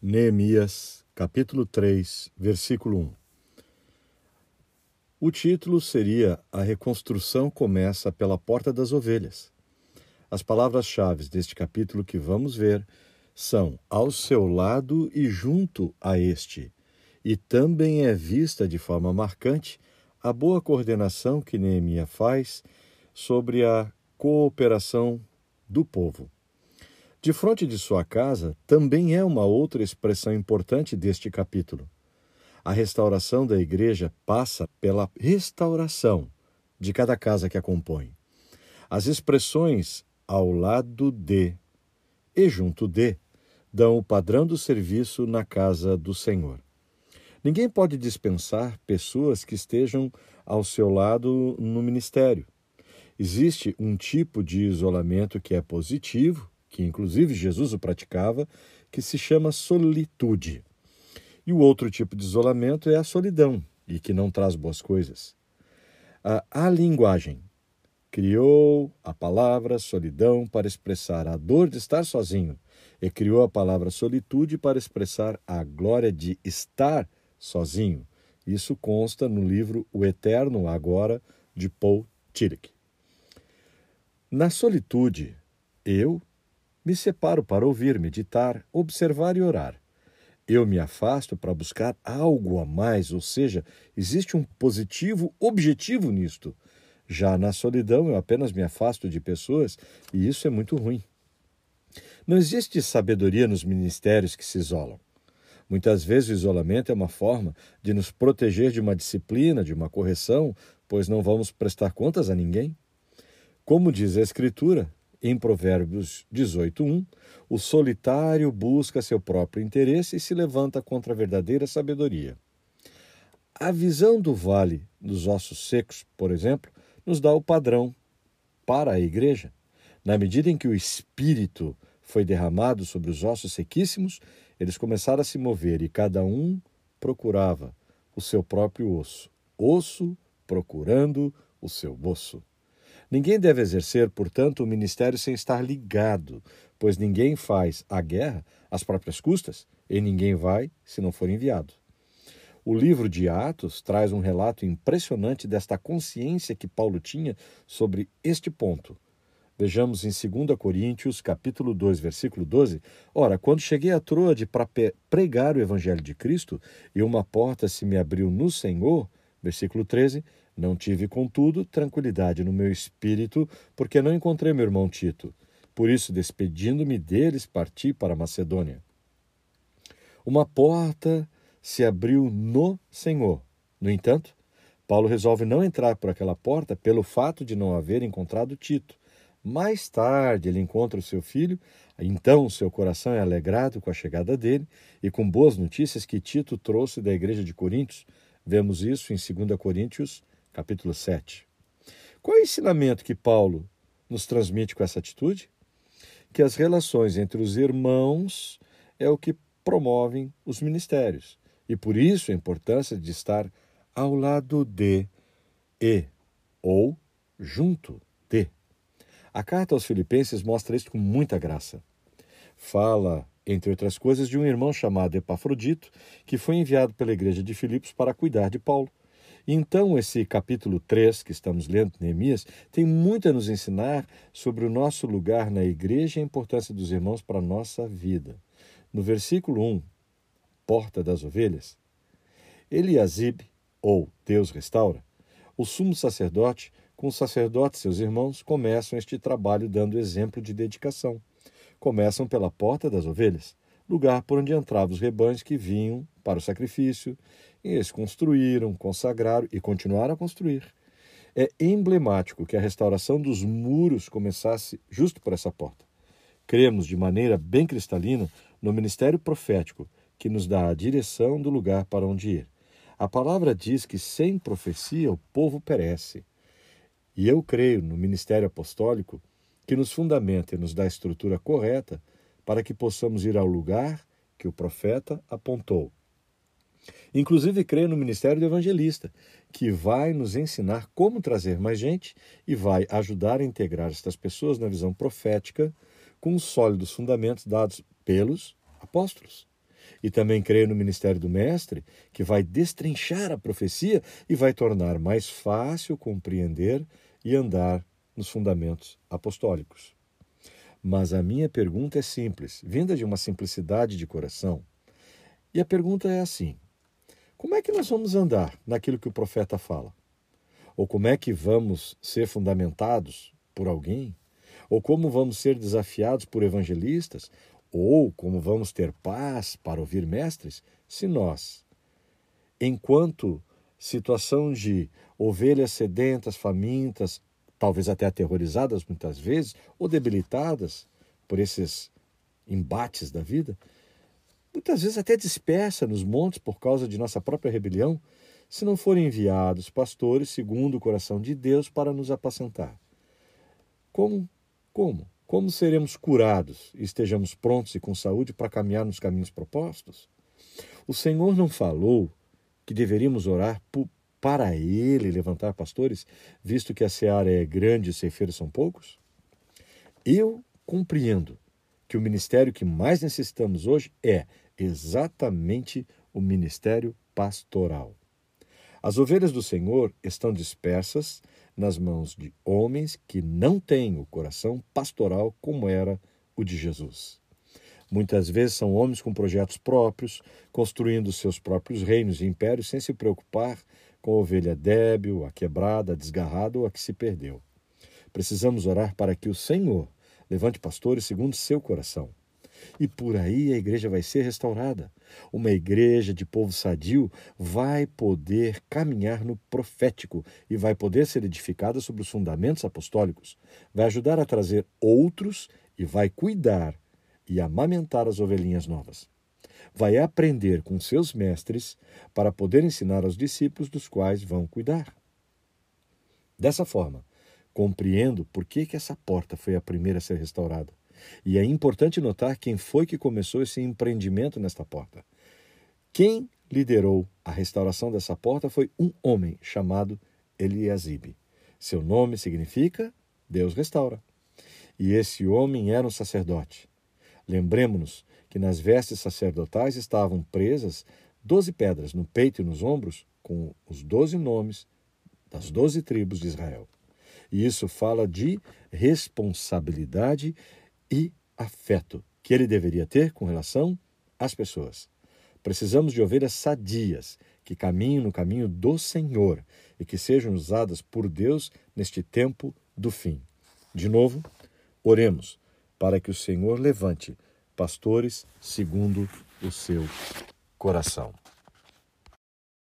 Neemias, capítulo 3, versículo 1. O título seria A reconstrução começa pela porta das ovelhas. As palavras-chave deste capítulo que vamos ver são ao seu lado e junto a este. E também é vista de forma marcante a boa coordenação que Neemias faz sobre a cooperação do povo. De frente de sua casa também é uma outra expressão importante deste capítulo. A restauração da igreja passa pela restauração de cada casa que a compõe. As expressões ao lado de e junto de dão o padrão do serviço na casa do Senhor. Ninguém pode dispensar pessoas que estejam ao seu lado no ministério. Existe um tipo de isolamento que é positivo que inclusive Jesus o praticava, que se chama solitude. E o outro tipo de isolamento é a solidão, e que não traz boas coisas. A, a linguagem criou a palavra solidão para expressar a dor de estar sozinho, e criou a palavra solitude para expressar a glória de estar sozinho. Isso consta no livro O Eterno Agora, de Paul Tillich. Na solitude, eu me separo para ouvir, meditar, observar e orar. Eu me afasto para buscar algo a mais, ou seja, existe um positivo objetivo nisto. Já na solidão, eu apenas me afasto de pessoas e isso é muito ruim. Não existe sabedoria nos ministérios que se isolam. Muitas vezes o isolamento é uma forma de nos proteger de uma disciplina, de uma correção, pois não vamos prestar contas a ninguém. Como diz a Escritura, em Provérbios 18:1, o solitário busca seu próprio interesse e se levanta contra a verdadeira sabedoria. A visão do vale dos ossos secos, por exemplo, nos dá o padrão para a igreja. Na medida em que o espírito foi derramado sobre os ossos sequíssimos, eles começaram a se mover e cada um procurava o seu próprio osso, osso procurando o seu osso. Ninguém deve exercer, portanto, o ministério sem estar ligado, pois ninguém faz a guerra às próprias custas e ninguém vai se não for enviado. O livro de Atos traz um relato impressionante desta consciência que Paulo tinha sobre este ponto. Vejamos em 2 Coríntios, capítulo 2, versículo 12. Ora, quando cheguei a Troade para pregar o evangelho de Cristo, e uma porta se me abriu no Senhor, versículo 13, não tive, contudo, tranquilidade no meu espírito, porque não encontrei meu irmão Tito. Por isso, despedindo-me deles, parti para Macedônia. Uma porta se abriu no Senhor. No entanto, Paulo resolve não entrar por aquela porta pelo fato de não haver encontrado Tito. Mais tarde ele encontra o seu filho, então seu coração é alegrado com a chegada dele e com boas notícias que Tito trouxe da igreja de Coríntios. Vemos isso em 2 Coríntios capítulo 7. Qual é o ensinamento que Paulo nos transmite com essa atitude? Que as relações entre os irmãos é o que promovem os ministérios. E por isso a importância de estar ao lado de e ou junto de. A carta aos Filipenses mostra isso com muita graça. Fala, entre outras coisas, de um irmão chamado Epafrodito, que foi enviado pela igreja de Filipos para cuidar de Paulo. Então, esse capítulo 3 que estamos lendo, Neemias, tem muito a nos ensinar sobre o nosso lugar na igreja e a importância dos irmãos para a nossa vida. No versículo 1, Porta das Ovelhas, Eliasib, ou Deus restaura, o sumo sacerdote, com os sacerdotes seus irmãos, começam este trabalho dando exemplo de dedicação. Começam pela Porta das Ovelhas, lugar por onde entravam os rebanhos que vinham para o sacrifício, e eles construíram, consagraram e continuaram a construir. É emblemático que a restauração dos muros começasse justo por essa porta. Cremos de maneira bem cristalina no ministério profético que nos dá a direção do lugar para onde ir. A palavra diz que sem profecia o povo perece. E eu creio no ministério apostólico que nos fundamenta e nos dá a estrutura correta para que possamos ir ao lugar que o profeta apontou Inclusive, creio no ministério do evangelista, que vai nos ensinar como trazer mais gente e vai ajudar a integrar estas pessoas na visão profética com os sólidos fundamentos dados pelos apóstolos. E também creio no ministério do Mestre, que vai destrinchar a profecia e vai tornar mais fácil compreender e andar nos fundamentos apostólicos. Mas a minha pergunta é simples, vinda de uma simplicidade de coração. E a pergunta é assim: como é que nós vamos andar naquilo que o profeta fala? Ou como é que vamos ser fundamentados por alguém? Ou como vamos ser desafiados por evangelistas? Ou como vamos ter paz para ouvir mestres? Se nós, enquanto situação de ovelhas sedentas, famintas, talvez até aterrorizadas muitas vezes, ou debilitadas por esses embates da vida, muitas vezes até dispersa nos montes por causa de nossa própria rebelião, se não forem enviados pastores segundo o coração de Deus para nos apacentar. Como? Como? Como seremos curados e estejamos prontos e com saúde para caminhar nos caminhos propostos? O Senhor não falou que deveríamos orar para Ele levantar pastores, visto que a seara é grande e os ceifeiros são poucos? Eu compreendo que o ministério que mais necessitamos hoje é exatamente o ministério pastoral. As ovelhas do Senhor estão dispersas nas mãos de homens que não têm o coração pastoral como era o de Jesus. Muitas vezes são homens com projetos próprios, construindo seus próprios reinos e impérios sem se preocupar com a ovelha débil, a quebrada, a desgarrada ou a que se perdeu. Precisamos orar para que o Senhor levante pastores segundo seu coração. E por aí a igreja vai ser restaurada. Uma igreja de povo sadio vai poder caminhar no profético e vai poder ser edificada sobre os fundamentos apostólicos. Vai ajudar a trazer outros e vai cuidar e amamentar as ovelhinhas novas vai aprender com seus mestres para poder ensinar aos discípulos dos quais vão cuidar. Dessa forma, compreendo por que, que essa porta foi a primeira a ser restaurada. E é importante notar quem foi que começou esse empreendimento nesta porta. Quem liderou a restauração dessa porta foi um homem chamado Eliasibe. Seu nome significa Deus restaura. E esse homem era um sacerdote. Lembremos-nos que nas vestes sacerdotais estavam presas doze pedras no peito e nos ombros, com os doze nomes das doze tribos de Israel. E isso fala de responsabilidade e afeto que ele deveria ter com relação às pessoas. Precisamos de ovelhas sadias, que caminhem no caminho do Senhor e que sejam usadas por Deus neste tempo do fim. De novo, oremos para que o Senhor levante pastores segundo o seu coração.